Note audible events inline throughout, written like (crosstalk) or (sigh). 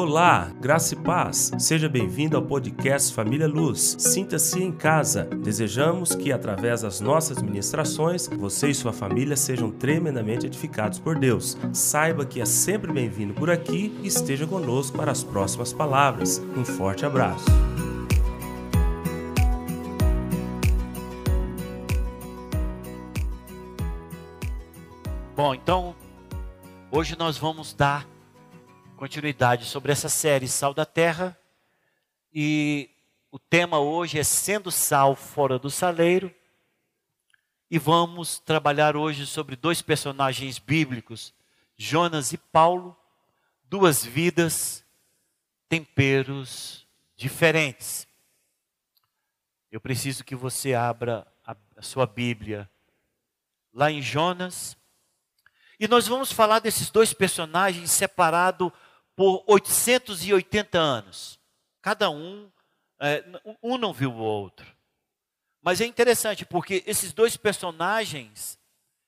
Olá, graça e paz. Seja bem-vindo ao podcast Família Luz. Sinta-se em casa. Desejamos que, através das nossas ministrações, você e sua família sejam tremendamente edificados por Deus. Saiba que é sempre bem-vindo por aqui e esteja conosco para as próximas palavras. Um forte abraço. Bom, então, hoje nós vamos dar continuidade sobre essa série Sal da Terra. E o tema hoje é Sendo Sal Fora do Saleiro. E vamos trabalhar hoje sobre dois personagens bíblicos, Jonas e Paulo, duas vidas, temperos diferentes. Eu preciso que você abra a, a sua Bíblia lá em Jonas. E nós vamos falar desses dois personagens separados por 880 anos. Cada um, é, um não viu o outro. Mas é interessante porque esses dois personagens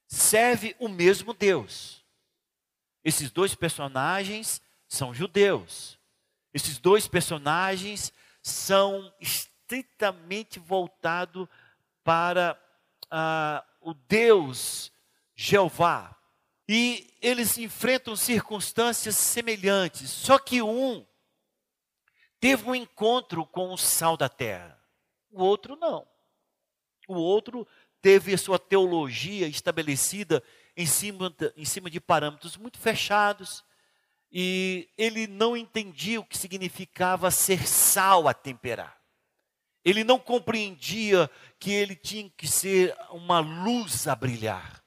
servem o mesmo Deus. Esses dois personagens são judeus. Esses dois personagens são estritamente voltados para ah, o Deus Jeová, e eles enfrentam circunstâncias semelhantes, só que um teve um encontro com o sal da terra, o outro não. O outro teve a sua teologia estabelecida em cima, em cima de parâmetros muito fechados, e ele não entendia o que significava ser sal a temperar. Ele não compreendia que ele tinha que ser uma luz a brilhar.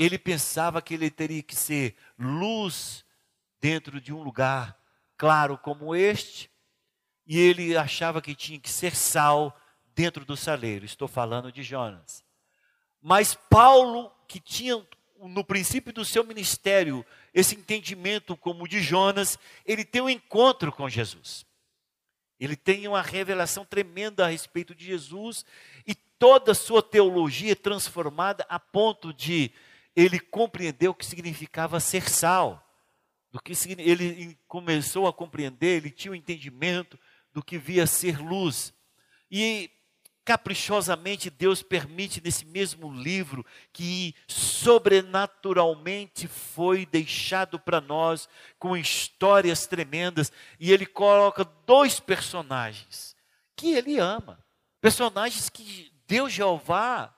Ele pensava que ele teria que ser luz dentro de um lugar claro como este, e ele achava que tinha que ser sal dentro do saleiro. Estou falando de Jonas. Mas Paulo, que tinha no princípio do seu ministério esse entendimento como de Jonas, ele tem um encontro com Jesus. Ele tem uma revelação tremenda a respeito de Jesus e toda a sua teologia é transformada a ponto de ele compreendeu o que significava ser sal. Do que ele começou a compreender, ele tinha o um entendimento do que via ser luz. E caprichosamente Deus permite nesse mesmo livro que sobrenaturalmente foi deixado para nós com histórias tremendas e ele coloca dois personagens que ele ama, personagens que Deus Jeová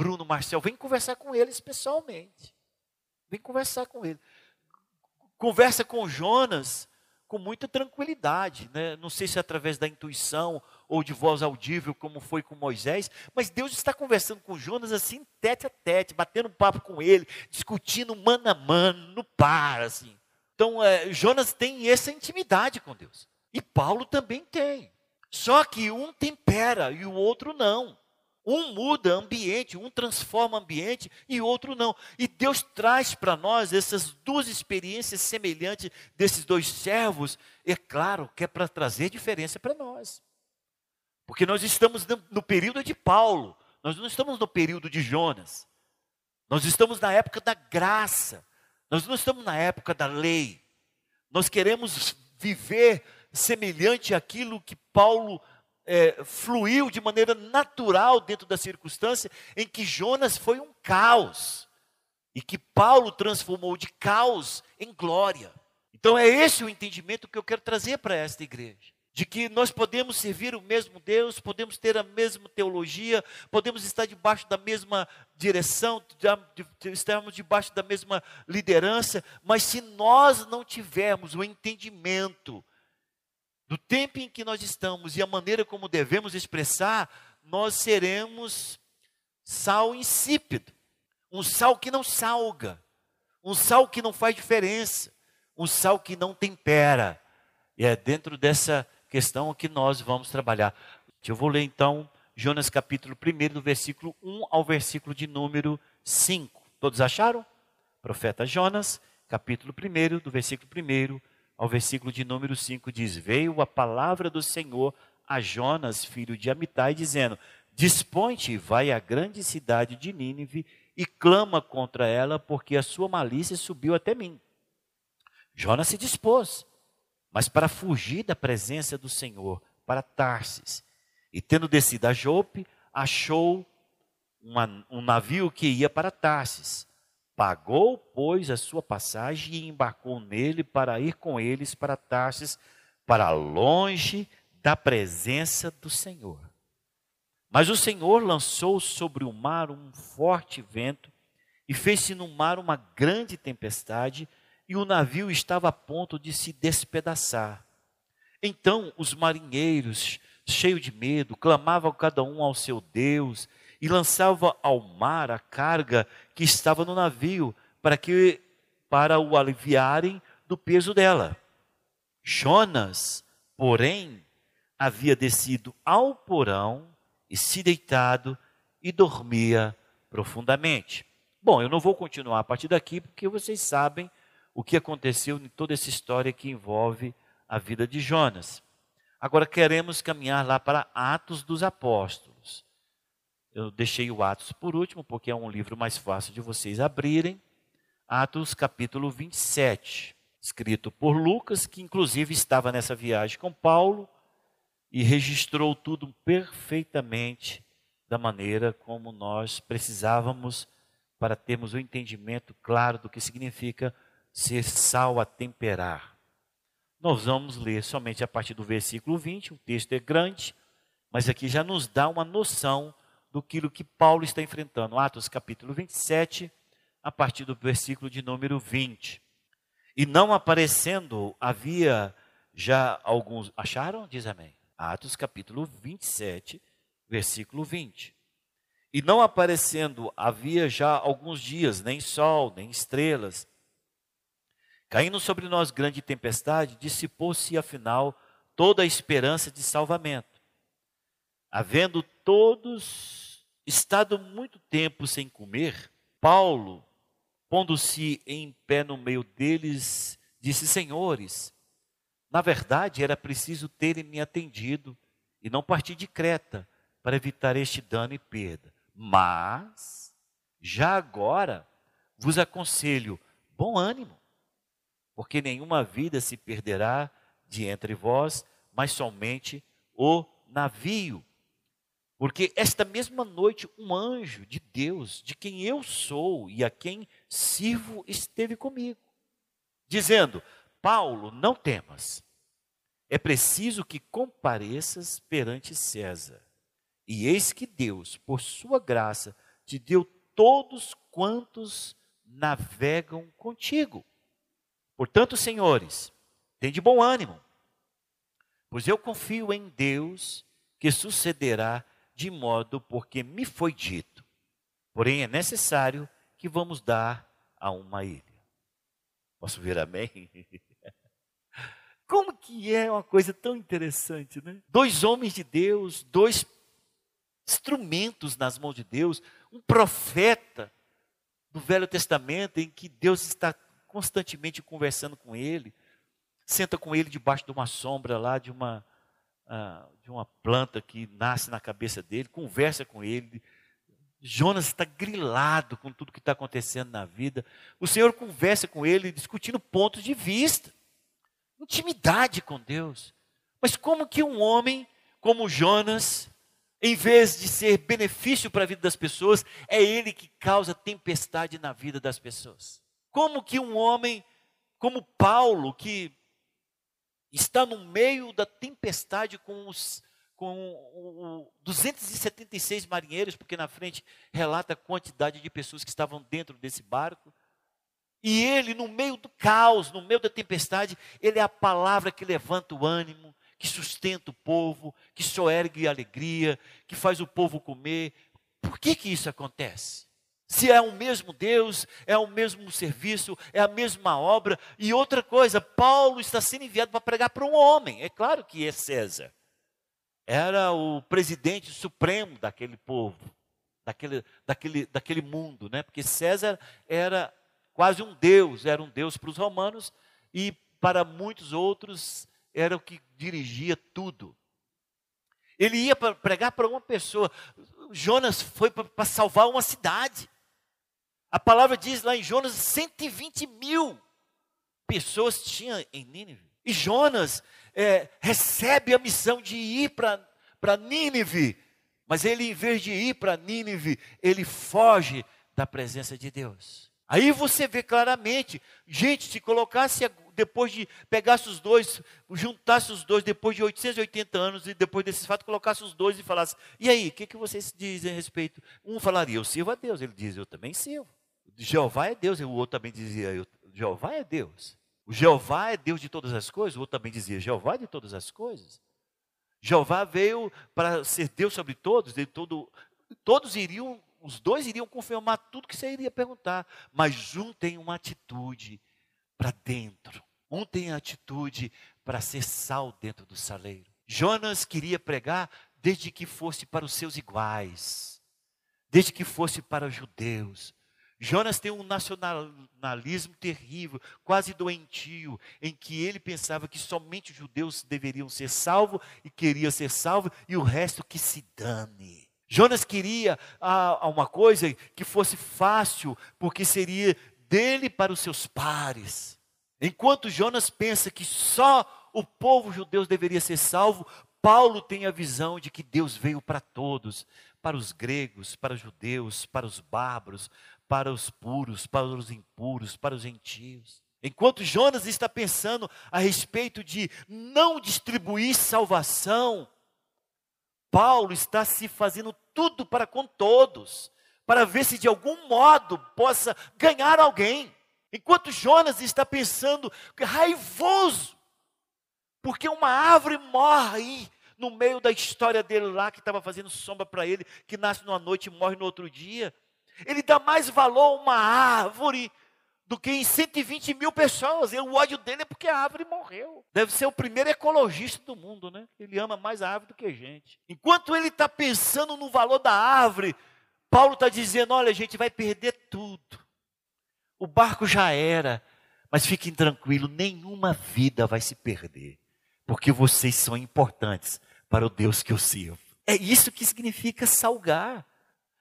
Bruno Marcel, vem conversar com eles pessoalmente. Vem conversar com ele. Conversa com Jonas com muita tranquilidade, né? não sei se é através da intuição ou de voz audível, como foi com Moisés, mas Deus está conversando com Jonas assim, tete a tete, batendo papo com ele, discutindo mano a mano, no par, assim. Então, é, Jonas tem essa intimidade com Deus. E Paulo também tem. Só que um tempera e o outro não. Um muda ambiente, um transforma ambiente e outro não. E Deus traz para nós essas duas experiências semelhantes desses dois servos, é claro que é para trazer diferença para nós. Porque nós estamos no período de Paulo, nós não estamos no período de Jonas. Nós estamos na época da graça. Nós não estamos na época da lei. Nós queremos viver semelhante àquilo que Paulo é, fluiu de maneira natural dentro da circunstância em que Jonas foi um caos e que Paulo transformou de caos em glória. Então é esse o entendimento que eu quero trazer para esta igreja. De que nós podemos servir o mesmo Deus, podemos ter a mesma teologia, podemos estar debaixo da mesma direção, estarmos debaixo da mesma liderança, mas se nós não tivermos o entendimento do tempo em que nós estamos e a maneira como devemos expressar, nós seremos sal insípido, um sal que não salga, um sal que não faz diferença, um sal que não tempera. E é dentro dessa questão que nós vamos trabalhar. Eu vou ler então Jonas capítulo 1, do versículo 1 ao versículo de número 5. Todos acharam? Profeta Jonas, capítulo 1, do versículo 1 ao versículo de número 5 diz: Veio a palavra do Senhor a Jonas, filho de Amitai, dizendo: Dispõe-te, vai à grande cidade de Nínive e clama contra ela, porque a sua malícia subiu até mim. Jonas se dispôs mas para fugir da presença do Senhor, para Tarsis. E tendo descido a Jope, achou uma, um navio que ia para Tarsis. Pagou, pois, a sua passagem e embarcou nele para ir com eles para Tarsis, para longe da presença do Senhor. Mas o Senhor lançou sobre o mar um forte vento e fez-se no mar uma grande tempestade, e o navio estava a ponto de se despedaçar. Então os marinheiros, cheios de medo, clamavam cada um ao seu Deus e lançava ao mar a carga que estava no navio, para que para o aliviarem do peso dela. Jonas, porém, havia descido ao porão e se deitado e dormia profundamente. Bom, eu não vou continuar a partir daqui, porque vocês sabem o que aconteceu em toda essa história que envolve a vida de Jonas. Agora queremos caminhar lá para Atos dos Apóstolos. Eu deixei o Atos por último, porque é um livro mais fácil de vocês abrirem. Atos capítulo 27, escrito por Lucas, que inclusive estava nessa viagem com Paulo e registrou tudo perfeitamente da maneira como nós precisávamos para termos o um entendimento claro do que significa ser sal a temperar. Nós vamos ler somente a partir do versículo 20, o texto é grande, mas aqui já nos dá uma noção do que Paulo está enfrentando. Atos capítulo 27, a partir do versículo de número 20. E não aparecendo, havia já alguns. Acharam? Diz amém. Atos capítulo 27, versículo 20. E não aparecendo, havia já alguns dias, nem sol, nem estrelas. Caindo sobre nós grande tempestade, dissipou-se afinal toda a esperança de salvamento. Havendo todos estado muito tempo sem comer, Paulo, pondo-se em pé no meio deles, disse: Senhores, na verdade era preciso terem me atendido e não partir de Creta para evitar este dano e perda. Mas, já agora, vos aconselho bom ânimo, porque nenhuma vida se perderá de entre vós, mas somente o navio. Porque esta mesma noite um anjo de Deus, de quem eu sou e a quem sirvo, esteve comigo, dizendo: Paulo, não temas. É preciso que compareças perante César. E eis que Deus, por sua graça, te deu todos quantos navegam contigo. Portanto, senhores, tem de bom ânimo, pois eu confio em Deus que sucederá de modo porque me foi dito. Porém, é necessário que vamos dar a uma ilha. Posso ver amém? (laughs) Como que é uma coisa tão interessante, né? Dois homens de Deus, dois instrumentos nas mãos de Deus, um profeta do Velho Testamento em que Deus está constantemente conversando com ele, senta com ele debaixo de uma sombra lá de uma ah, de uma planta que nasce na cabeça dele, conversa com ele. Jonas está grilado com tudo que está acontecendo na vida. O Senhor conversa com ele, discutindo pontos de vista, intimidade com Deus. Mas como que um homem como Jonas, em vez de ser benefício para a vida das pessoas, é ele que causa tempestade na vida das pessoas? Como que um homem como Paulo, que está no meio da tempestade com os com o, 276 marinheiros, porque na frente relata a quantidade de pessoas que estavam dentro desse barco. E ele, no meio do caos, no meio da tempestade, ele é a palavra que levanta o ânimo, que sustenta o povo, que soergue a alegria, que faz o povo comer. Por que que isso acontece? Se é o mesmo Deus, é o mesmo serviço, é a mesma obra. E outra coisa, Paulo está sendo enviado para pregar para um homem. É claro que é César. Era o presidente supremo daquele povo, daquele, daquele, daquele mundo, né? Porque César era quase um deus, era um deus para os romanos e para muitos outros era o que dirigia tudo. Ele ia para pregar para uma pessoa. Jonas foi para salvar uma cidade. A palavra diz lá em Jonas: 120 mil pessoas tinha em Nínive. E Jonas é, recebe a missão de ir para Nínive, mas ele, em vez de ir para Nínive, ele foge da presença de Deus. Aí você vê claramente, gente, se colocasse depois de pegasse os dois, juntasse os dois depois de 880 anos e depois desses fatos colocasse os dois e falasse: "E aí, o que, que vocês dizem a respeito?" Um falaria: "Eu sirvo a Deus", ele diz: "Eu também sirvo". Jeová é Deus, e o outro também dizia: "Jeová é Deus". O Jeová é Deus de todas as coisas, o outro também dizia: "Jeová é de todas as coisas". Jeová veio para ser Deus sobre todos, de todo, todos iriam os dois iriam confirmar tudo que você iria perguntar, mas um tem uma atitude para dentro. Um tem a atitude para ser sal dentro do saleiro. Jonas queria pregar desde que fosse para os seus iguais, desde que fosse para os judeus. Jonas tem um nacionalismo terrível, quase doentio, em que ele pensava que somente os judeus deveriam ser salvos e queria ser salvo e o resto que se dane. Jonas queria ah, uma coisa que fosse fácil, porque seria dele para os seus pares. Enquanto Jonas pensa que só o povo judeu deveria ser salvo, Paulo tem a visão de que Deus veio para todos, para os gregos, para os judeus, para os bárbaros, para os puros, para os impuros, para os gentios. Enquanto Jonas está pensando a respeito de não distribuir salvação, Paulo está se fazendo tudo para com todos, para ver se de algum modo possa ganhar alguém. Enquanto Jonas está pensando raivoso, porque uma árvore morre no meio da história dele lá, que estava fazendo sombra para ele, que nasce numa noite e morre no outro dia. Ele dá mais valor a uma árvore do que em 120 mil pessoas. E o ódio dele é porque a árvore morreu. Deve ser o primeiro ecologista do mundo, né? Ele ama mais a árvore do que a gente. Enquanto ele está pensando no valor da árvore, Paulo está dizendo: olha, a gente vai perder tudo. O barco já era, mas fiquem tranquilos, nenhuma vida vai se perder, porque vocês são importantes para o Deus que eu sirvo. É isso que significa salgar.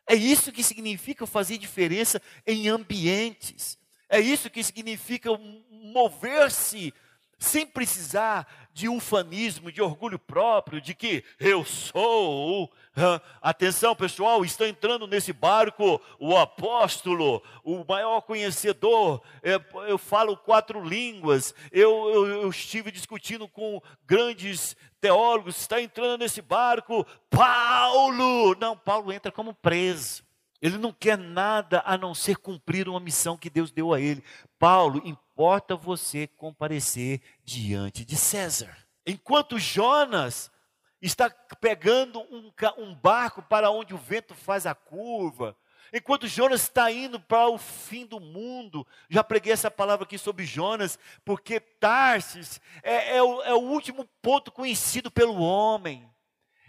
É isso que significa fazer diferença em ambientes. É isso que significa mover-se sem precisar de ufanismo, de orgulho próprio, de que eu sou. Atenção, pessoal, está entrando nesse barco o apóstolo, o maior conhecedor. É, eu falo quatro línguas. Eu, eu, eu estive discutindo com grandes teólogos. Está entrando nesse barco Paulo. Não, Paulo entra como preso. Ele não quer nada a não ser cumprir uma missão que Deus deu a ele. Paulo, importa você comparecer diante de César. Enquanto Jonas está pegando um, um barco para onde o vento faz a curva, enquanto Jonas está indo para o fim do mundo, já preguei essa palavra aqui sobre Jonas, porque Tarsis é, é, o, é o último ponto conhecido pelo homem.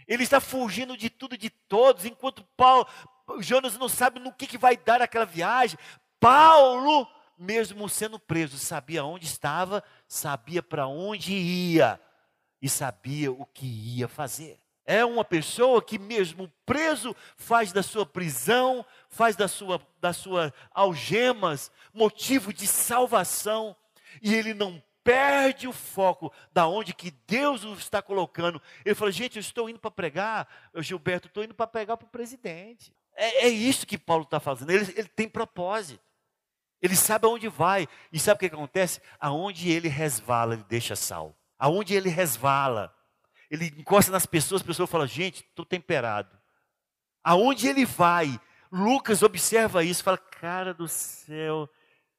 Ele está fugindo de tudo e de todos, enquanto Paulo, Jonas não sabe no que, que vai dar aquela viagem. Paulo, mesmo sendo preso, sabia onde estava, sabia para onde ia e sabia o que ia fazer. É uma pessoa que, mesmo preso, faz da sua prisão, faz da sua, das suas algemas motivo de salvação, e ele não perde o foco da onde que Deus o está colocando. Ele fala, gente, eu estou indo para pregar, Gilberto, estou indo para pregar para o presidente. É, é, isso que Paulo está fazendo. Ele, ele, tem propósito. Ele sabe aonde vai. E sabe o que acontece? Aonde ele resvala, ele deixa sal. Aonde ele resvala, ele encosta nas pessoas, as pessoas falam, gente, estou temperado. Aonde ele vai, Lucas observa isso, fala, cara do céu,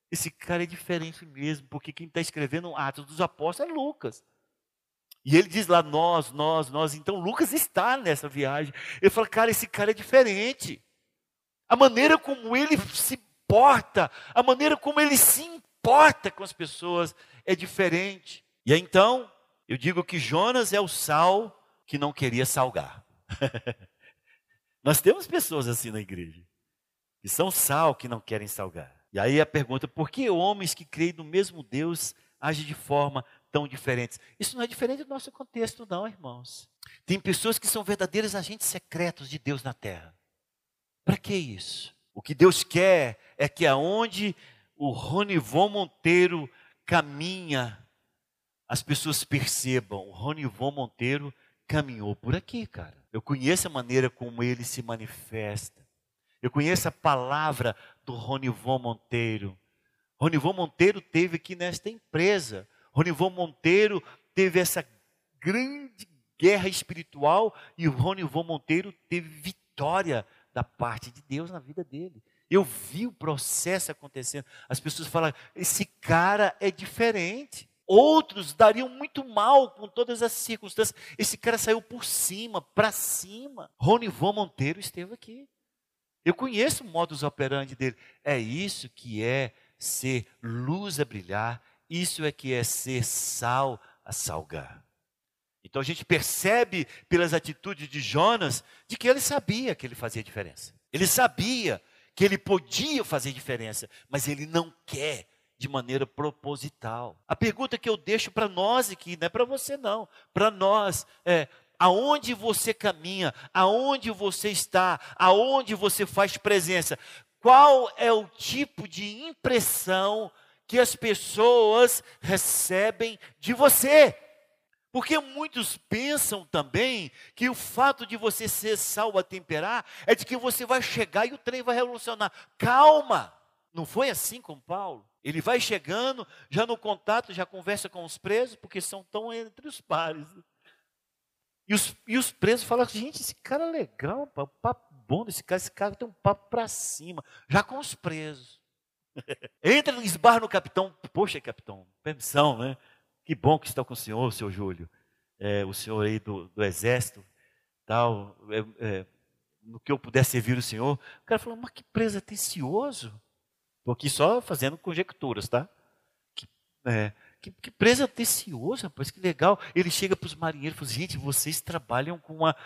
esse cara é diferente mesmo, porque quem está escrevendo Atos dos Apóstolos é Lucas. E ele diz lá, nós, nós, nós. Então Lucas está nessa viagem. Ele fala, cara, esse cara é diferente. A maneira como ele se porta, a maneira como ele se importa com as pessoas é diferente. E aí, então, eu digo que Jonas é o sal que não queria salgar. (laughs) Nós temos pessoas assim na igreja, que são sal que não querem salgar. E aí a pergunta: por que homens que creem no mesmo Deus agem de forma tão diferente? Isso não é diferente do nosso contexto, não, irmãos. Tem pessoas que são verdadeiros agentes secretos de Deus na terra. Para que isso? O que Deus quer é que aonde o Ronivon Monteiro caminha, as pessoas percebam, o Ronivon Monteiro caminhou por aqui, cara. Eu conheço a maneira como ele se manifesta. Eu conheço a palavra do Ronivon Monteiro. Ronivon Monteiro teve aqui nesta empresa. Ronivon Monteiro teve essa grande guerra espiritual e Ronivon Monteiro teve vitória da parte de Deus na vida dele. Eu vi o processo acontecendo. As pessoas falam: esse cara é diferente. Outros dariam muito mal com todas as circunstâncias. Esse cara saiu por cima, para cima. Ronivon Monteiro esteve aqui. Eu conheço o modus operandi dele. É isso que é ser luz a brilhar. Isso é que é ser sal a salgar. Então a gente percebe pelas atitudes de Jonas de que ele sabia que ele fazia diferença. Ele sabia que ele podia fazer diferença, mas ele não quer de maneira proposital. A pergunta que eu deixo para nós aqui, não é para você não, para nós é aonde você caminha, aonde você está, aonde você faz presença. Qual é o tipo de impressão que as pessoas recebem de você? Porque muitos pensam também que o fato de você ser sal a temperar é de que você vai chegar e o trem vai revolucionar. Calma! Não foi assim com Paulo. Ele vai chegando, já no contato, já conversa com os presos, porque são tão entre os pares. E os, e os presos falam: gente, esse cara é legal, um papo bom desse cara, esse cara tem um papo para cima, já com os presos. (laughs) Entra, esbarra no capitão, poxa, capitão, permissão, né? Que bom que está com o senhor, seu Júlio. É, o senhor aí do, do exército, tal. É, é, no que eu puder servir o senhor. O cara falou, mas que preso atencioso. Estou aqui só fazendo conjecturas, tá? Que, é, que, que rapaz, que legal. Ele chega para os marinheiros e fala, gente, vocês trabalham com uma,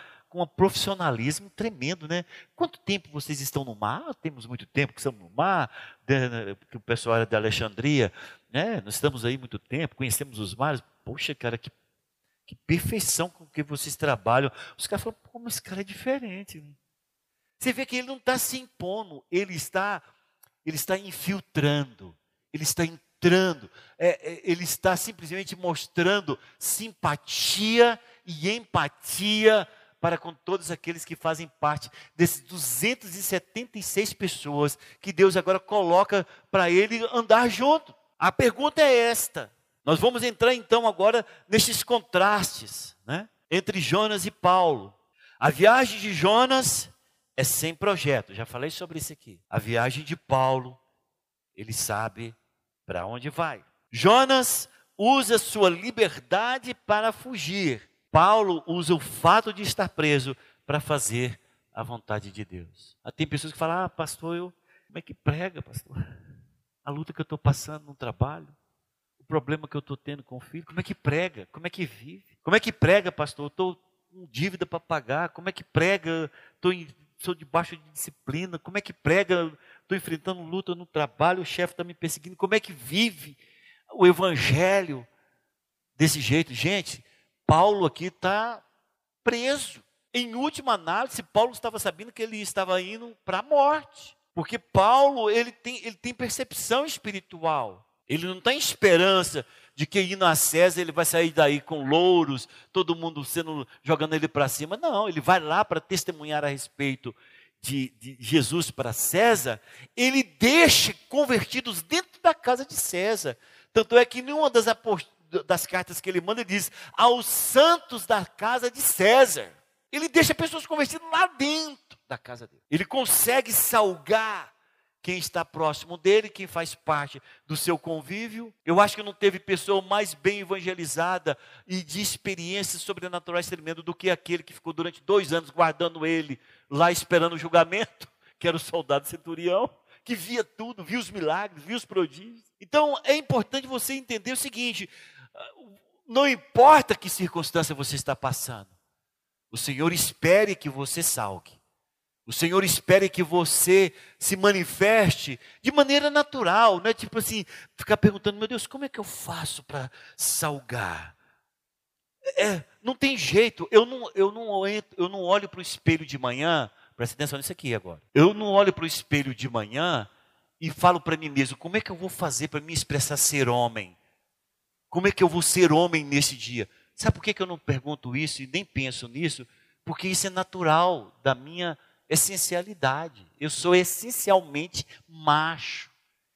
um profissionalismo tremendo, né? Quanto tempo vocês estão no mar? Temos muito tempo que estamos no mar, né, que o pessoal era de Alexandria, né? Nós estamos aí muito tempo, conhecemos os mares. Poxa, cara, que, que perfeição com que vocês trabalham. Os caras falam, mas esse cara é diferente. Você vê que ele não está se impondo, ele está, ele está infiltrando, ele está entrando, é, é, ele está simplesmente mostrando simpatia e empatia para com todos aqueles que fazem parte desses 276 pessoas que Deus agora coloca para ele andar junto. A pergunta é esta. Nós vamos entrar então agora nesses contrastes, né, entre Jonas e Paulo. A viagem de Jonas é sem projeto, já falei sobre isso aqui. A viagem de Paulo, ele sabe para onde vai. Jonas usa sua liberdade para fugir. Paulo usa o fato de estar preso para fazer a vontade de Deus. Ah, tem pessoas que falam: Ah, pastor, eu, como é que prega, pastor? A luta que eu estou passando no trabalho, o problema que eu estou tendo com o filho, como é que prega? Como é que vive? Como é que prega, pastor? Eu estou com dívida para pagar, como é que prega? Estou sou debaixo de disciplina, como é que prega? Estou enfrentando luta no trabalho, o chefe está me perseguindo, como é que vive o evangelho desse jeito? Gente, Paulo aqui está preso. Em última análise, Paulo estava sabendo que ele estava indo para a morte. Porque Paulo, ele tem, ele tem percepção espiritual. Ele não tem esperança de que indo a César ele vai sair daí com louros, todo mundo sendo jogando ele para cima. Não, ele vai lá para testemunhar a respeito de, de, Jesus para César. Ele deixa convertidos dentro da casa de César. Tanto é que nenhuma das das cartas que ele manda, ele diz aos santos da casa de César. Ele deixa pessoas convertidas lá dentro da casa dele. Ele consegue salgar quem está próximo dele, quem faz parte do seu convívio. Eu acho que não teve pessoa mais bem evangelizada e de experiências sobrenaturais tremendo do que aquele que ficou durante dois anos guardando ele lá esperando o julgamento, que era o soldado centurião, que via tudo, via os milagres, via os prodígios. Então é importante você entender o seguinte: não importa que circunstância você está passando, o Senhor espere que você salgue. O Senhor espere que você se manifeste de maneira natural, não é tipo assim, ficar perguntando, meu Deus, como é que eu faço para salgar? É, não tem jeito, eu não, eu não, eu não olho para o espelho de manhã, presta atenção nisso aqui agora. Eu não olho para o espelho de manhã e falo para mim mesmo, como é que eu vou fazer para me expressar ser homem? Como é que eu vou ser homem nesse dia? Sabe por que, eu não pergunto isso e nem penso nisso? Porque isso é natural da minha essencialidade. Eu sou essencialmente macho,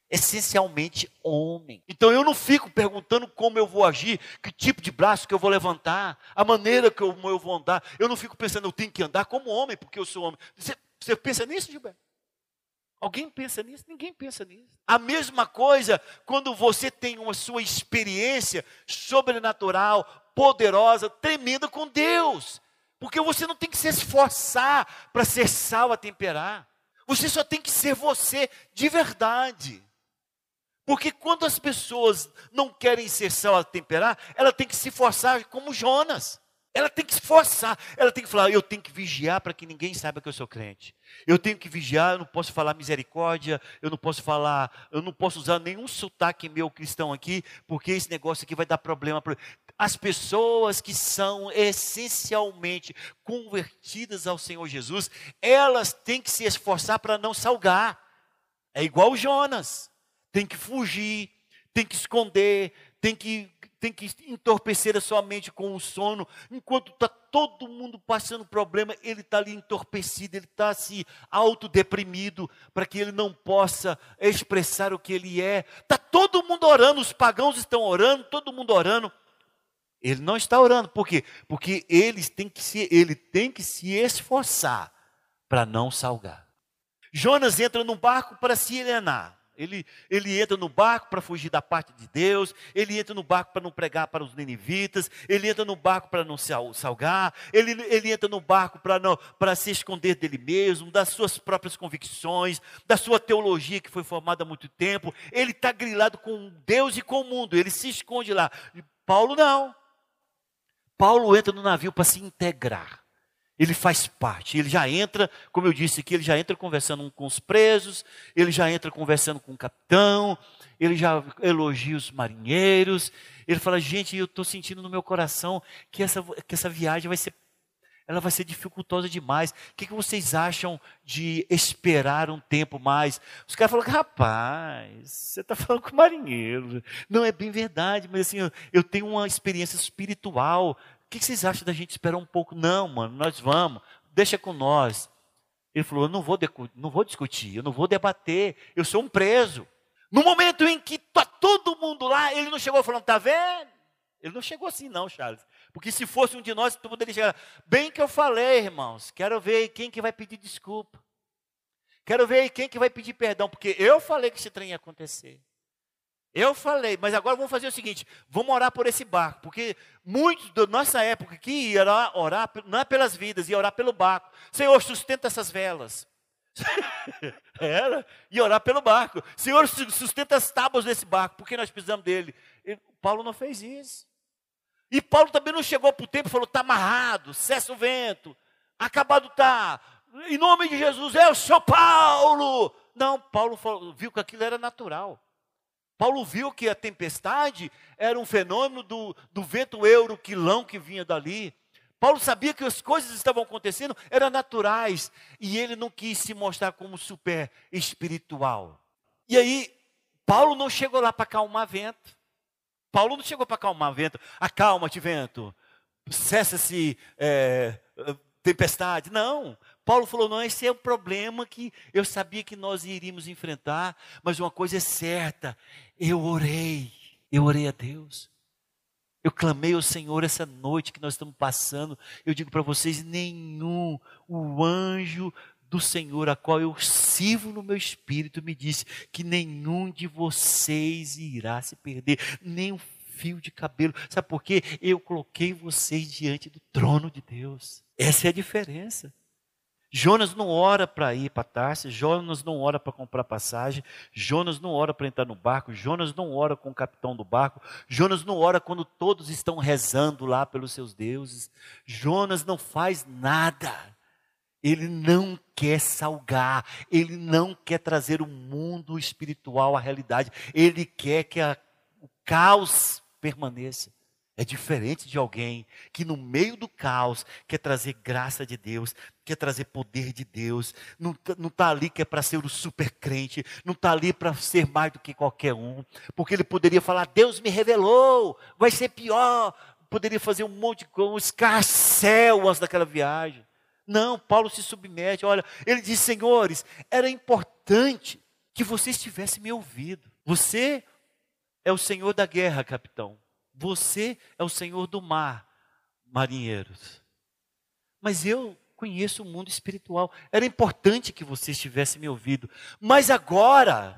essencialmente homem. Então eu não fico perguntando como eu vou agir, que tipo de braço que eu vou levantar, a maneira que eu, eu vou andar. Eu não fico pensando, eu tenho que andar como homem, porque eu sou homem. Você, você pensa nisso, Gilberto? Alguém pensa nisso? Ninguém pensa nisso. A mesma coisa quando você tem uma sua experiência sobrenatural, poderosa, tremenda com Deus. Porque você não tem que se esforçar para ser sal a temperar. Você só tem que ser você de verdade. Porque quando as pessoas não querem ser sal a temperar, ela tem que se forçar como Jonas. Ela tem que se ela tem que falar, eu tenho que vigiar para que ninguém saiba que eu sou crente. Eu tenho que vigiar, eu não posso falar misericórdia, eu não posso falar, eu não posso usar nenhum sotaque meu cristão aqui, porque esse negócio aqui vai dar problema. As pessoas que são essencialmente convertidas ao Senhor Jesus, elas têm que se esforçar para não salgar. É igual Jonas, tem que fugir, tem que esconder, tem que tem que entorpecer a sua mente com o sono, enquanto está todo mundo passando problema, ele está ali entorpecido, ele está se autodeprimido, para que ele não possa expressar o que ele é. Está todo mundo orando, os pagãos estão orando, todo mundo orando. Ele não está orando, por quê? Porque eles têm que se, ele tem que se esforçar para não salgar. Jonas entra num barco para se elenar. Ele, ele entra no barco para fugir da parte de Deus, ele entra no barco para não pregar para os ninivitas, ele entra no barco para não se salgar, ele, ele entra no barco para não para se esconder dele mesmo, das suas próprias convicções, da sua teologia que foi formada há muito tempo. Ele está grilado com Deus e com o mundo, ele se esconde lá. Paulo não. Paulo entra no navio para se integrar ele faz parte, ele já entra, como eu disse aqui, ele já entra conversando com os presos, ele já entra conversando com o capitão, ele já elogia os marinheiros, ele fala, gente, eu estou sentindo no meu coração que essa, que essa viagem vai ser, ela vai ser dificultosa demais, o que, que vocês acham de esperar um tempo mais? Os caras falam, rapaz, você está falando com marinheiro, não é bem verdade, mas assim, eu, eu tenho uma experiência espiritual, que, que vocês acham da gente esperar um pouco? Não, mano, nós vamos, deixa com nós. Ele falou: eu não vou, não vou discutir, eu não vou debater, eu sou um preso. No momento em que está todo mundo lá, ele não chegou falando, está vendo? Ele não chegou assim, não, Charles. Porque se fosse um de nós, todo mundo chegar. Bem que eu falei, irmãos. Quero ver quem que vai pedir desculpa. Quero ver quem que vai pedir perdão, porque eu falei que esse trem ia acontecer. Eu falei, mas agora vamos fazer o seguinte: vamos orar por esse barco, porque muitos da nossa época que ia orar, não é pelas vidas, ia orar pelo barco. Senhor, sustenta essas velas. (laughs) Era, ia orar pelo barco. Senhor, sustenta as tábuas desse barco, porque nós precisamos dele. E Paulo não fez isso. E Paulo também não chegou para o tempo e falou: está amarrado, cessa o vento, acabado está. Em nome de Jesus, eu sou Paulo. Não, Paulo falou, viu que aquilo era natural. Paulo viu que a tempestade era um fenômeno do, do vento euroquilão que vinha dali. Paulo sabia que as coisas estavam acontecendo, eram naturais, e ele não quis se mostrar como super espiritual. E aí, Paulo não chegou lá para acalmar vento. Paulo não chegou para acalmar vento. Acalma-te, vento. Cessa-se é, tempestade. Não. Paulo falou: não, esse é o problema que eu sabia que nós iríamos enfrentar, mas uma coisa é certa: eu orei, eu orei a Deus. Eu clamei ao Senhor essa noite que nós estamos passando. Eu digo para vocês: nenhum, o anjo do Senhor, a qual eu sirvo no meu espírito, me disse que nenhum de vocês irá se perder, nem um fio de cabelo. Sabe por quê? Eu coloquei vocês diante do trono de Deus. Essa é a diferença. Jonas não ora para ir para Tarsis, Jonas não ora para comprar passagem, Jonas não ora para entrar no barco, Jonas não ora com o capitão do barco, Jonas não ora quando todos estão rezando lá pelos seus deuses, Jonas não faz nada. Ele não quer salgar, ele não quer trazer o mundo espiritual à realidade, ele quer que a, o caos permaneça. É diferente de alguém que no meio do caos quer trazer graça de Deus, quer trazer poder de Deus, não está ali que é para ser o super crente, não está ali para ser mais do que qualquer um, porque ele poderia falar, Deus me revelou, vai ser pior, poderia fazer um monte de coisa, um escarcel antes daquela viagem. Não, Paulo se submete, olha, ele diz, senhores, era importante que vocês tivessem me ouvido. Você é o senhor da guerra, capitão. Você é o senhor do mar, marinheiros. Mas eu conheço o mundo espiritual. Era importante que vocês tivessem me ouvido. Mas agora,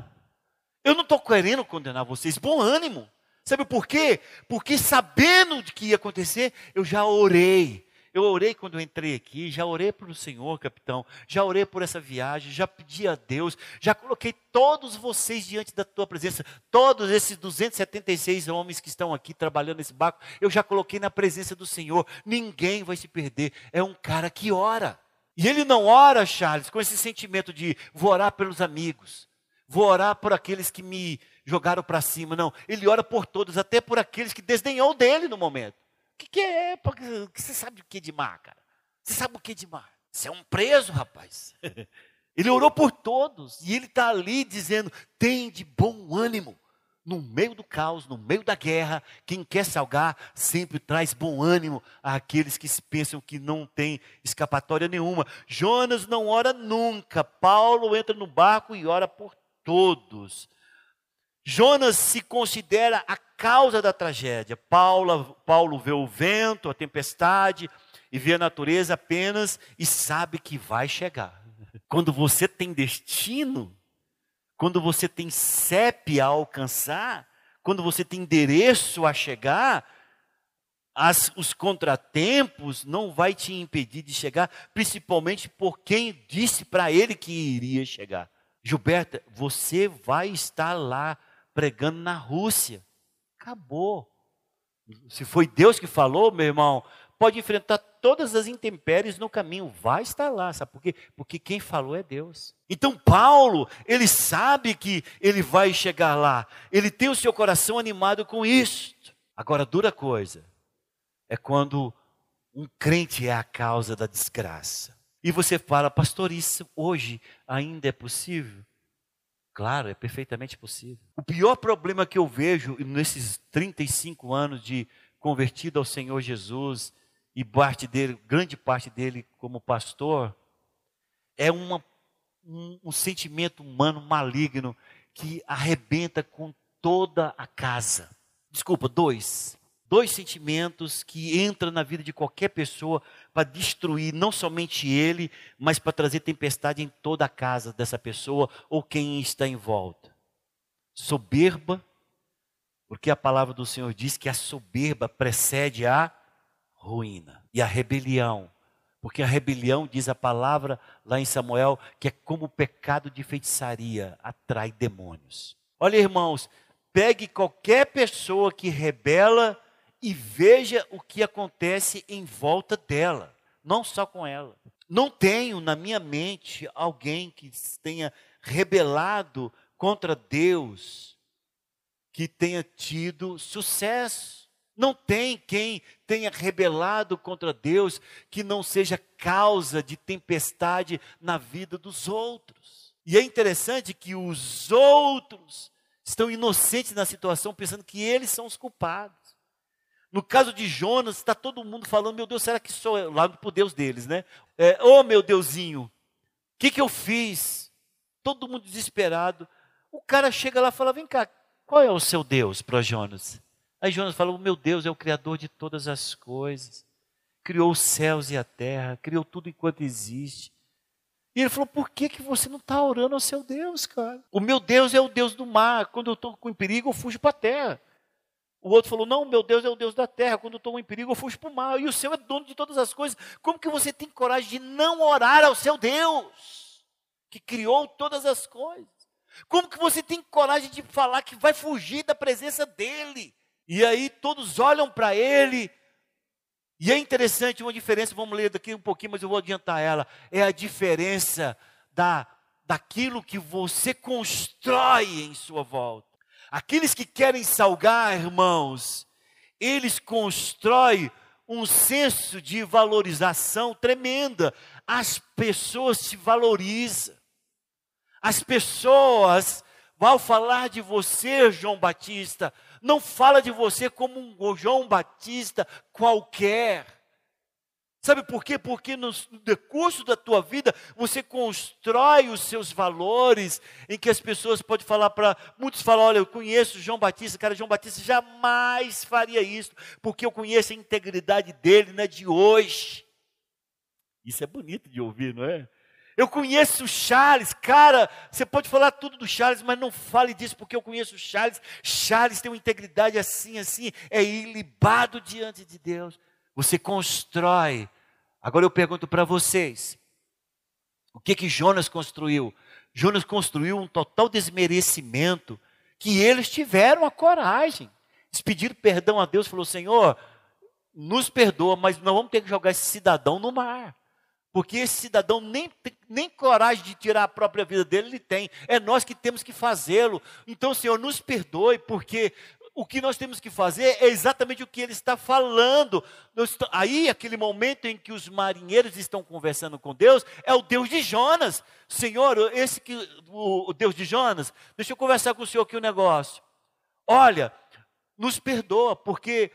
eu não estou querendo condenar vocês. Bom ânimo. Sabe por quê? Porque sabendo de que ia acontecer, eu já orei. Eu orei quando eu entrei aqui, já orei para o Senhor, capitão, já orei por essa viagem, já pedi a Deus, já coloquei todos vocês diante da tua presença, todos esses 276 homens que estão aqui trabalhando nesse barco, eu já coloquei na presença do Senhor. Ninguém vai se perder. É um cara que ora. E ele não ora, Charles, com esse sentimento de vou orar pelos amigos, vou orar por aqueles que me jogaram para cima. Não, ele ora por todos, até por aqueles que desdenhou dele no momento. O que, que é? Você sabe o que é de mar, cara? Você sabe o que é de mar? Você é um preso, rapaz. (laughs) Ele orou por todos e ele está ali dizendo: tem de bom ânimo. No meio do caos, no meio da guerra, quem quer salgar sempre traz bom ânimo àqueles que pensam que não tem escapatória nenhuma. Jonas não ora nunca. Paulo entra no barco e ora por todos. Jonas se considera a causa da tragédia. Paulo, Paulo vê o vento, a tempestade e vê a natureza apenas e sabe que vai chegar. Quando você tem destino, quando você tem CEP a alcançar, quando você tem endereço a chegar, as, os contratempos não vai te impedir de chegar, principalmente por quem disse para ele que iria chegar. Gilberta, você vai estar lá pregando na Rússia. Acabou. Se foi Deus que falou, meu irmão, pode enfrentar todas as intempéries no caminho, vai estar lá, sabe por quê? Porque quem falou é Deus. Então Paulo, ele sabe que ele vai chegar lá, ele tem o seu coração animado com isso. Agora, dura coisa é quando um crente é a causa da desgraça. E você fala, pastor, isso hoje ainda é possível? Claro, é perfeitamente possível. O pior problema que eu vejo nesses 35 anos de convertido ao Senhor Jesus e parte dele, grande parte dele como pastor, é uma, um, um sentimento humano maligno que arrebenta com toda a casa. Desculpa, dois dois sentimentos que entram na vida de qualquer pessoa para destruir não somente ele, mas para trazer tempestade em toda a casa dessa pessoa ou quem está em volta. Soberba, porque a palavra do Senhor diz que a soberba precede a ruína e a rebelião. Porque a rebelião, diz a palavra lá em Samuel, que é como o pecado de feitiçaria, atrai demônios. Olha, irmãos, pegue qualquer pessoa que rebela e veja o que acontece em volta dela, não só com ela. Não tenho na minha mente alguém que tenha rebelado contra Deus, que tenha tido sucesso. Não tem quem tenha rebelado contra Deus que não seja causa de tempestade na vida dos outros. E é interessante que os outros estão inocentes na situação, pensando que eles são os culpados. No caso de Jonas, está todo mundo falando, meu Deus, será que sou eu? Lá o Deus deles, né? É, oh, meu Deusinho, o que, que eu fiz? Todo mundo desesperado. O cara chega lá e fala, vem cá, qual é o seu Deus para Jonas? Aí Jonas fala, meu Deus é o Criador de todas as coisas. Criou os céus e a terra, criou tudo enquanto existe. E ele falou, por que, que você não está orando ao seu Deus, cara? O meu Deus é o Deus do mar. Quando eu estou com perigo, eu fujo para a terra. O outro falou: Não, meu Deus é o Deus da terra. Quando estou em perigo, eu fujo para o mar. E o Senhor é dono de todas as coisas. Como que você tem coragem de não orar ao seu Deus, que criou todas as coisas? Como que você tem coragem de falar que vai fugir da presença dEle? E aí todos olham para Ele. E é interessante uma diferença, vamos ler daqui um pouquinho, mas eu vou adiantar ela. É a diferença da, daquilo que você constrói em sua volta. Aqueles que querem salgar, irmãos, eles constroem um senso de valorização tremenda. As pessoas se valorizam. As pessoas, ao falar de você, João Batista, não fala de você como um João Batista qualquer. Sabe por quê? Porque no decurso da tua vida você constrói os seus valores, em que as pessoas podem falar para. Muitos falam: olha, eu conheço João Batista, cara, João Batista jamais faria isso, porque eu conheço a integridade dele, não é de hoje. Isso é bonito de ouvir, não é? Eu conheço o Charles, cara, você pode falar tudo do Charles, mas não fale disso porque eu conheço o Charles. Charles tem uma integridade assim, assim, é ilibado diante de Deus. Você constrói. Agora eu pergunto para vocês: o que que Jonas construiu? Jonas construiu um total desmerecimento que eles tiveram a coragem. Eles pediram perdão a Deus, falou: Senhor, nos perdoa, mas não vamos ter que jogar esse cidadão no mar. Porque esse cidadão nem, nem coragem de tirar a própria vida dele ele tem. É nós que temos que fazê-lo. Então, Senhor, nos perdoe, porque o que nós temos que fazer é exatamente o que ele está falando. Aí, aquele momento em que os marinheiros estão conversando com Deus, é o Deus de Jonas. Senhor, esse que o, o Deus de Jonas, deixa eu conversar com o senhor aqui um negócio. Olha, nos perdoa, porque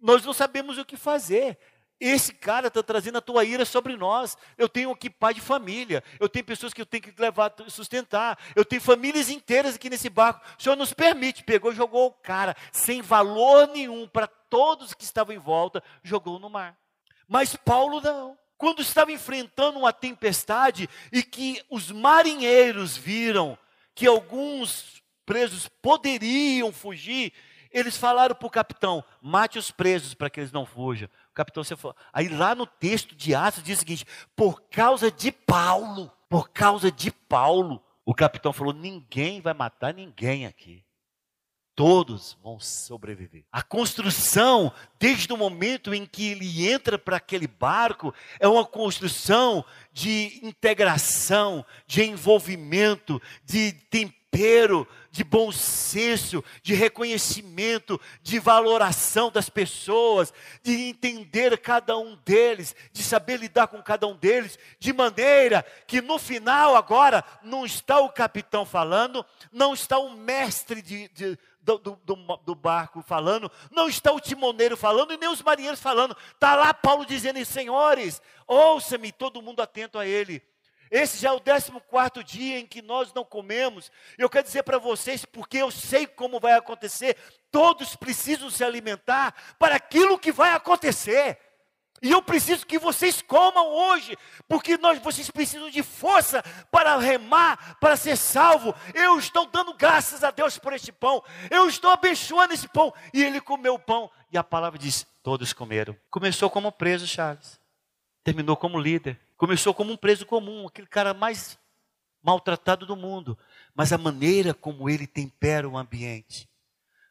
nós não sabemos o que fazer. Esse cara está trazendo a tua ira sobre nós. Eu tenho aqui pai de família. Eu tenho pessoas que eu tenho que levar, sustentar. Eu tenho famílias inteiras aqui nesse barco. O Senhor nos permite. Pegou jogou o cara, sem valor nenhum para todos que estavam em volta, jogou no mar. Mas Paulo não. Quando estava enfrentando uma tempestade e que os marinheiros viram que alguns presos poderiam fugir, eles falaram para o capitão: mate os presos para que eles não fujam. O capitão você falou. Aí lá no texto de Atos diz o seguinte: por causa de Paulo, por causa de Paulo, o capitão falou: ninguém vai matar ninguém aqui. Todos vão sobreviver. A construção, desde o momento em que ele entra para aquele barco, é uma construção de integração, de envolvimento, de tempero de bom senso, de reconhecimento, de valoração das pessoas, de entender cada um deles, de saber lidar com cada um deles, de maneira que no final agora não está o capitão falando, não está o mestre de, de do, do, do, barco falando, não está o timoneiro falando e nem os marinheiros falando. Está lá Paulo dizendo: Senhores, ouça-me, todo mundo atento a ele. Esse já é o 14 dia em que nós não comemos. Eu quero dizer para vocês, porque eu sei como vai acontecer, todos precisam se alimentar para aquilo que vai acontecer. E eu preciso que vocês comam hoje, porque nós, vocês precisam de força para remar, para ser salvo. Eu estou dando graças a Deus por este pão. Eu estou abençoando esse pão. E ele comeu o pão. E a palavra diz: todos comeram. Começou como preso, Charles. Terminou como líder. Começou como um preso comum, aquele cara mais maltratado do mundo. Mas a maneira como ele tempera o ambiente,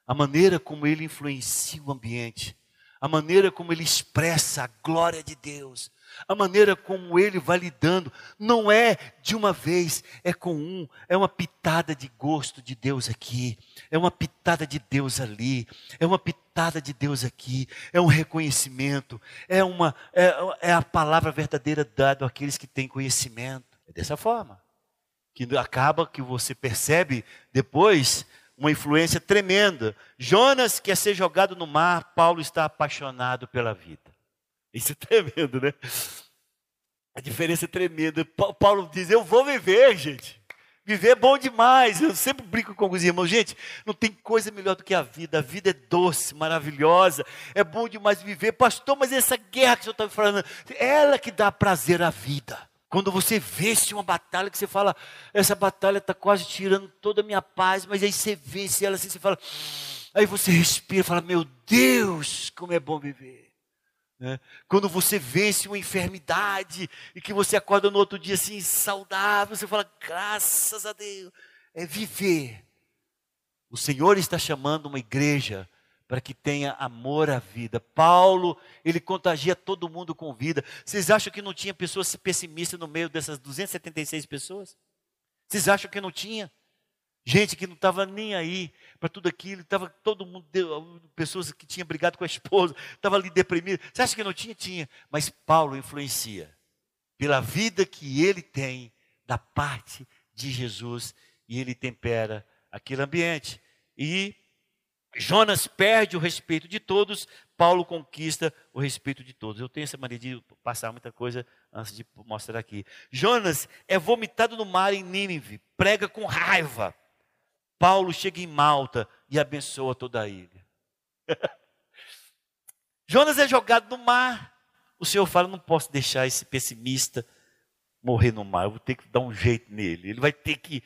a maneira como ele influencia o ambiente, a maneira como ele expressa a glória de Deus, a maneira como ele vai lidando, não é de uma vez, é com um, é uma pitada de gosto de Deus aqui, é uma pitada de Deus ali, é uma pitada de Deus aqui, é um reconhecimento, é, uma, é, é a palavra verdadeira dada àqueles que têm conhecimento. É dessa forma. Que acaba que você percebe depois uma influência tremenda. Jonas quer ser jogado no mar, Paulo está apaixonado pela vida. (laughs) Isso é tremendo, né? A diferença é tremenda. Paulo diz: Eu vou viver, gente. Viver é bom demais. Eu sempre brinco com os irmãos. Gente, não tem coisa melhor do que a vida. A vida é doce, maravilhosa. É bom demais viver. Pastor, mas essa guerra que o senhor está falando, ela que dá prazer à vida. Quando você vence uma batalha que você fala, essa batalha está quase tirando toda a minha paz, mas aí você vence ela assim, você fala, aí você respira, fala, meu Deus, como é bom viver. Né? Quando você vence uma enfermidade e que você acorda no outro dia assim, saudável, você fala, graças a Deus, é viver. O Senhor está chamando uma igreja para que tenha amor à vida. Paulo, ele contagia todo mundo com vida. Vocês acham que não tinha pessoas pessimistas no meio dessas 276 pessoas? Vocês acham que não tinha? Gente que não estava nem aí para tudo aquilo, estava todo mundo, pessoas que tinham brigado com a esposa, estava ali deprimido. Você acha que não tinha? Tinha. Mas Paulo influencia pela vida que ele tem da parte de Jesus e ele tempera aquele ambiente. E Jonas perde o respeito de todos, Paulo conquista o respeito de todos. Eu tenho essa mania de passar muita coisa antes de mostrar aqui. Jonas é vomitado no mar em Nínive, prega com raiva. Paulo chega em Malta e abençoa toda a ilha. (laughs) Jonas é jogado no mar. O Senhor fala: não posso deixar esse pessimista morrer no mar, eu vou ter que dar um jeito nele. Ele vai ter que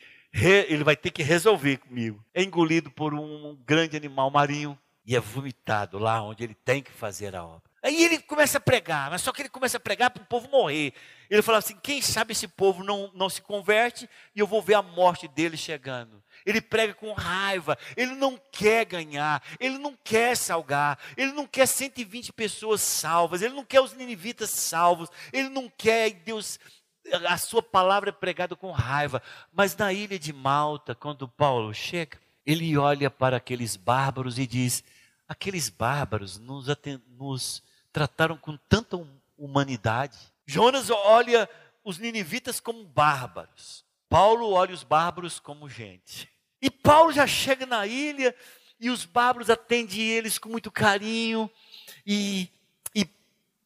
ele vai ter que resolver comigo. É engolido por um grande animal marinho e é vomitado lá onde ele tem que fazer a obra. Aí ele começa a pregar, mas só que ele começa a pregar para o povo morrer. Ele fala assim: quem sabe esse povo não, não se converte e eu vou ver a morte dele chegando. Ele prega com raiva, ele não quer ganhar, ele não quer salgar, ele não quer 120 pessoas salvas, ele não quer os ninivitas salvos, ele não quer Deus a sua palavra é pregada com raiva. Mas na ilha de Malta, quando Paulo chega, ele olha para aqueles bárbaros e diz: aqueles bárbaros nos, nos trataram com tanta humanidade. Jonas olha os ninivitas como bárbaros. Paulo olha os bárbaros como gente. E Paulo já chega na ilha e os bárbaros atendem eles com muito carinho e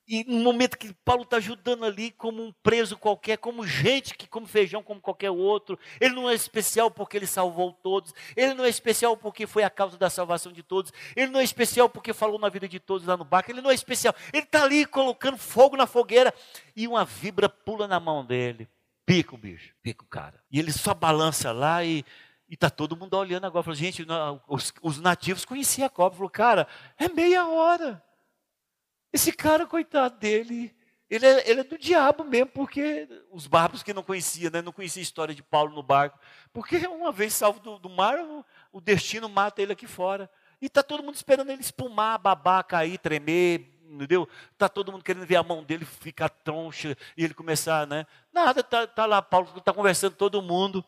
e no momento que Paulo está ajudando ali, como um preso qualquer, como gente que come feijão como qualquer outro, ele não é especial porque ele salvou todos, ele não é especial porque foi a causa da salvação de todos, ele não é especial porque falou na vida de todos lá no barco, ele não é especial, ele está ali colocando fogo na fogueira e uma vibra pula na mão dele, pica o bicho, pica o cara. E ele só balança lá e está todo mundo olhando agora, falou, gente, os, os nativos conheciam a cobra, falou, cara, é meia hora. Esse cara, coitado dele, ele é, ele é, do diabo mesmo, porque os bárbaros que não conheciam, né, não conhecia a história de Paulo no barco, porque uma vez salvo do, do mar, o, o, destino mata ele aqui fora. E está todo mundo esperando ele espumar, babar, cair, tremer, entendeu? Está todo mundo querendo ver a mão dele ficar troncha e ele começar, né? Nada, está tá lá, Paulo está conversando com todo mundo,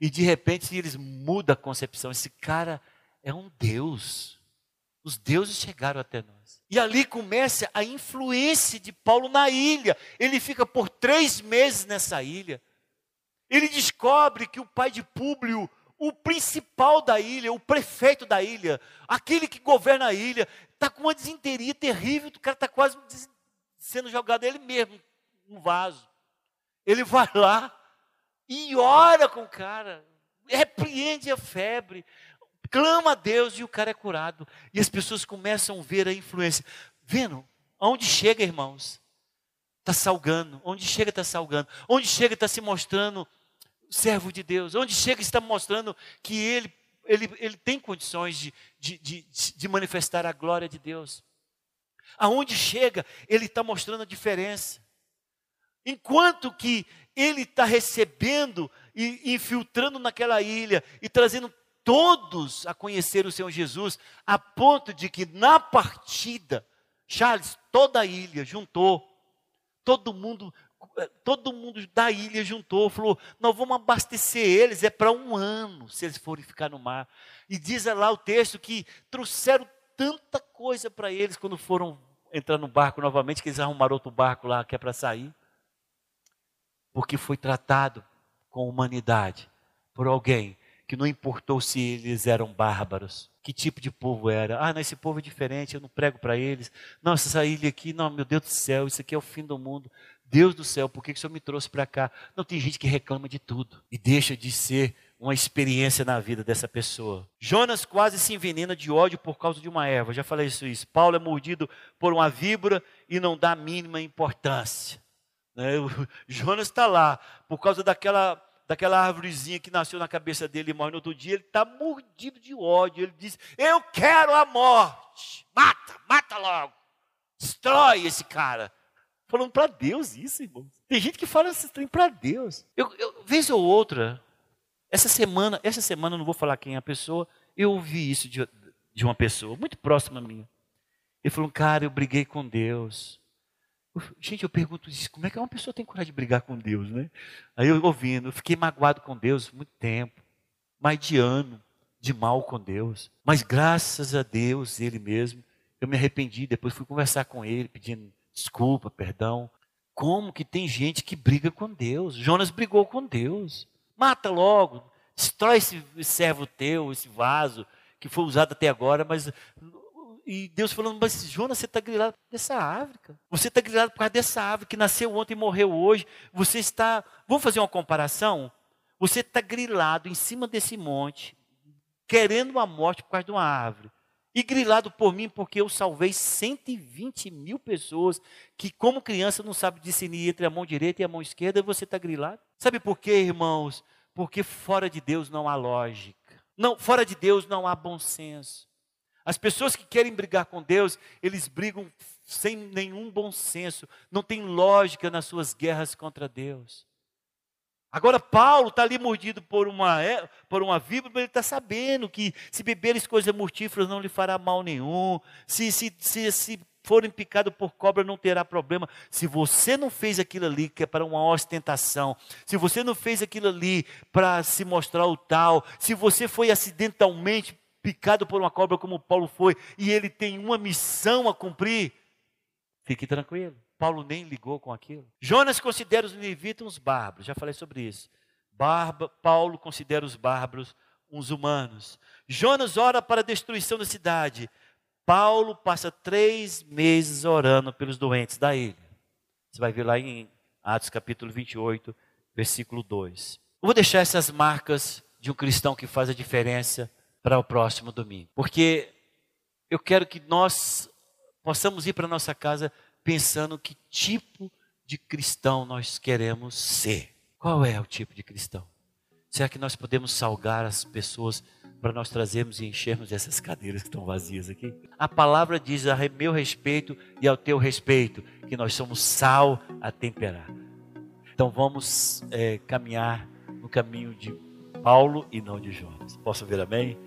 e de repente eles mudam a concepção. Esse cara é um Deus. Os deuses chegaram até nós. E ali começa a influência de Paulo na ilha. Ele fica por três meses nessa ilha. Ele descobre que o pai de Públio, o principal da ilha, o prefeito da ilha, aquele que governa a ilha, está com uma desinteria terrível. O cara está quase sendo jogado ele mesmo no vaso. Ele vai lá e ora com o cara, repreende a febre, clama a Deus e o cara é curado. E as pessoas começam a ver a influência. Vendo? Aonde chega, irmãos? Está salgando. Onde chega, está salgando. Onde chega, está se mostrando servo de Deus. Onde chega, está mostrando que ele, ele, ele tem condições de, de, de, de manifestar a glória de Deus. Aonde chega, ele está mostrando a diferença. Enquanto que ele está recebendo e infiltrando naquela ilha e trazendo todos a conhecer o Senhor Jesus, a ponto de que na partida, Charles, toda a ilha juntou, todo mundo, todo mundo da ilha juntou, falou: nós vamos abastecer eles, é para um ano, se eles forem ficar no mar. E diz lá o texto que trouxeram tanta coisa para eles quando foram entrar no barco novamente, que eles arrumaram outro barco lá que é para sair. Porque foi tratado com humanidade por alguém que não importou se eles eram bárbaros, que tipo de povo era. Ah, não, esse povo é diferente, eu não prego para eles. Não, essa ilha aqui, não, meu Deus do céu, isso aqui é o fim do mundo. Deus do céu, por que, que o Senhor me trouxe para cá? Não, tem gente que reclama de tudo e deixa de ser uma experiência na vida dessa pessoa. Jonas quase se envenena de ódio por causa de uma erva. Já falei isso. isso. Paulo é mordido por uma víbora e não dá a mínima importância. Né? Jonas está lá por causa daquela daquela árvorezinha que nasceu na cabeça dele e morre no outro dia, ele está mordido de ódio. Ele diz: Eu quero a morte. Mata, mata logo. Destrói esse cara. Falando para Deus isso, irmão. Tem gente que fala esse trem para Deus. Eu, eu, vez ou outra, essa semana, essa semana eu não vou falar quem é a pessoa, eu ouvi isso de, de uma pessoa muito próxima a mim. Ele falou, cara, eu briguei com Deus. Gente, eu pergunto isso, como é que uma pessoa tem coragem de brigar com Deus, né? Aí eu ouvindo, eu fiquei magoado com Deus muito tempo. mais de ano de mal com Deus. Mas graças a Deus, ele mesmo, eu me arrependi, depois fui conversar com ele, pedindo desculpa, perdão. Como que tem gente que briga com Deus? Jonas brigou com Deus. Mata logo, destrói esse servo teu, esse vaso que foi usado até agora, mas e Deus falando, mas Jonas, você está grilado dessa árvore, cara. Você está grilado por causa dessa árvore que nasceu ontem e morreu hoje. Você está. Vamos fazer uma comparação? Você está grilado em cima desse monte, querendo uma morte por causa de uma árvore. E grilado por mim, porque eu salvei 120 mil pessoas que, como criança, não sabe discernir entre a mão direita e a mão esquerda, e você está grilado. Sabe por quê, irmãos? Porque fora de Deus não há lógica. Não, fora de Deus não há bom senso. As pessoas que querem brigar com Deus, eles brigam sem nenhum bom senso, não tem lógica nas suas guerras contra Deus. Agora, Paulo está ali mordido por uma, é, por uma víbora, mas ele está sabendo que se beberes coisas mortíferas não lhe fará mal nenhum, se, se, se, se forem picados por cobra não terá problema. Se você não fez aquilo ali que é para uma ostentação, se você não fez aquilo ali para se mostrar o tal, se você foi acidentalmente picado por uma cobra como Paulo foi, e ele tem uma missão a cumprir, fique tranquilo. Paulo nem ligou com aquilo. Jonas considera os ninivitas uns bárbaros, já falei sobre isso. Barba, Paulo considera os bárbaros uns humanos. Jonas ora para a destruição da cidade. Paulo passa três meses orando pelos doentes da ilha. Você vai ver lá em Atos capítulo 28, versículo 2. Eu vou deixar essas marcas de um cristão que faz a diferença para o próximo domingo. Porque eu quero que nós possamos ir para nossa casa pensando que tipo de cristão nós queremos ser. Qual é o tipo de cristão? Será que nós podemos salgar as pessoas para nós trazermos e enchermos essas cadeiras que estão vazias aqui? A palavra diz a meu respeito e ao teu respeito que nós somos sal a temperar. Então vamos é, caminhar no caminho de Paulo e não de Jonas. Posso ver amém?